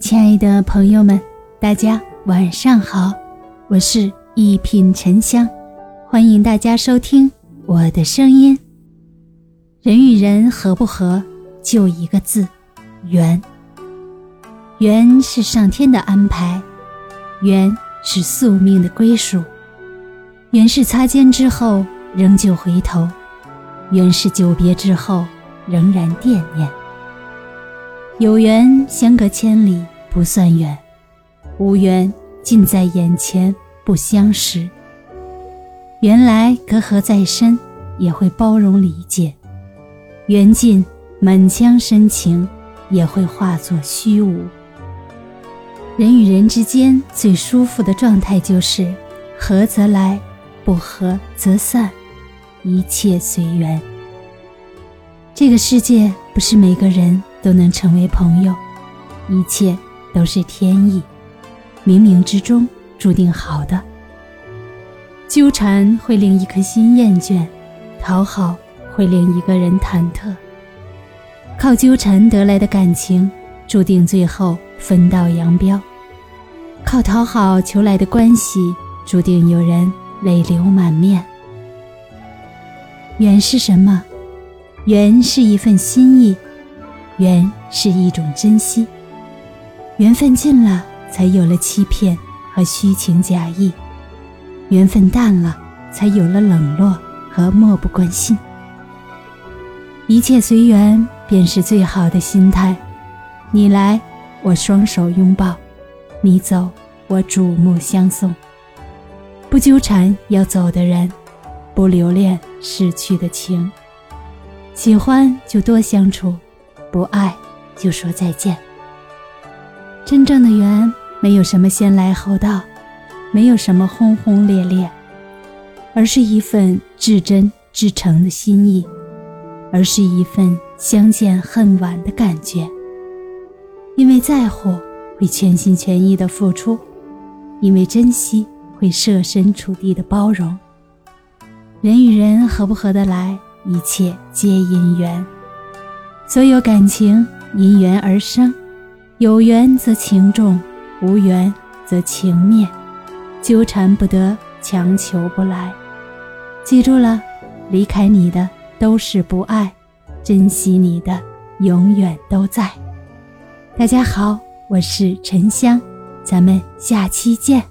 亲爱的朋友们，大家晚上好，我是一品沉香，欢迎大家收听我的声音。人与人合不合，就一个字，缘。缘是上天的安排，缘是宿命的归属，缘是擦肩之后仍旧回头，缘是久别之后仍然惦念。有缘相隔千里不算远，无缘近在眼前不相识。缘来隔阂再深也会包容理解，缘尽满腔深情也会化作虚无。人与人之间最舒服的状态就是合则来，不合则散，一切随缘。这个世界不是每个人。都能成为朋友，一切都是天意，冥冥之中注定好的。纠缠会令一颗心厌倦，讨好会令一个人忐忑。靠纠缠得来的感情，注定最后分道扬镳；靠讨好求来的关系，注定有人泪流满面。缘是什么？缘是一份心意。缘是一种珍惜，缘分尽了，才有了欺骗和虚情假意；缘分淡了，才有了冷落和漠不关心。一切随缘，便是最好的心态。你来，我双手拥抱；你走，我瞩目相送。不纠缠要走的人，不留恋逝去的情。喜欢就多相处。不爱就说再见。真正的缘，没有什么先来后到，没有什么轰轰烈烈，而是一份至真至诚的心意，而是一份相见恨晚的感觉。因为在乎，会全心全意的付出；因为珍惜，会设身处地的包容。人与人合不合得来，一切皆因缘。所有感情因缘而生，有缘则情重，无缘则情灭。纠缠不得，强求不来。记住了，离开你的都是不爱，珍惜你的永远都在。大家好，我是沉香，咱们下期见。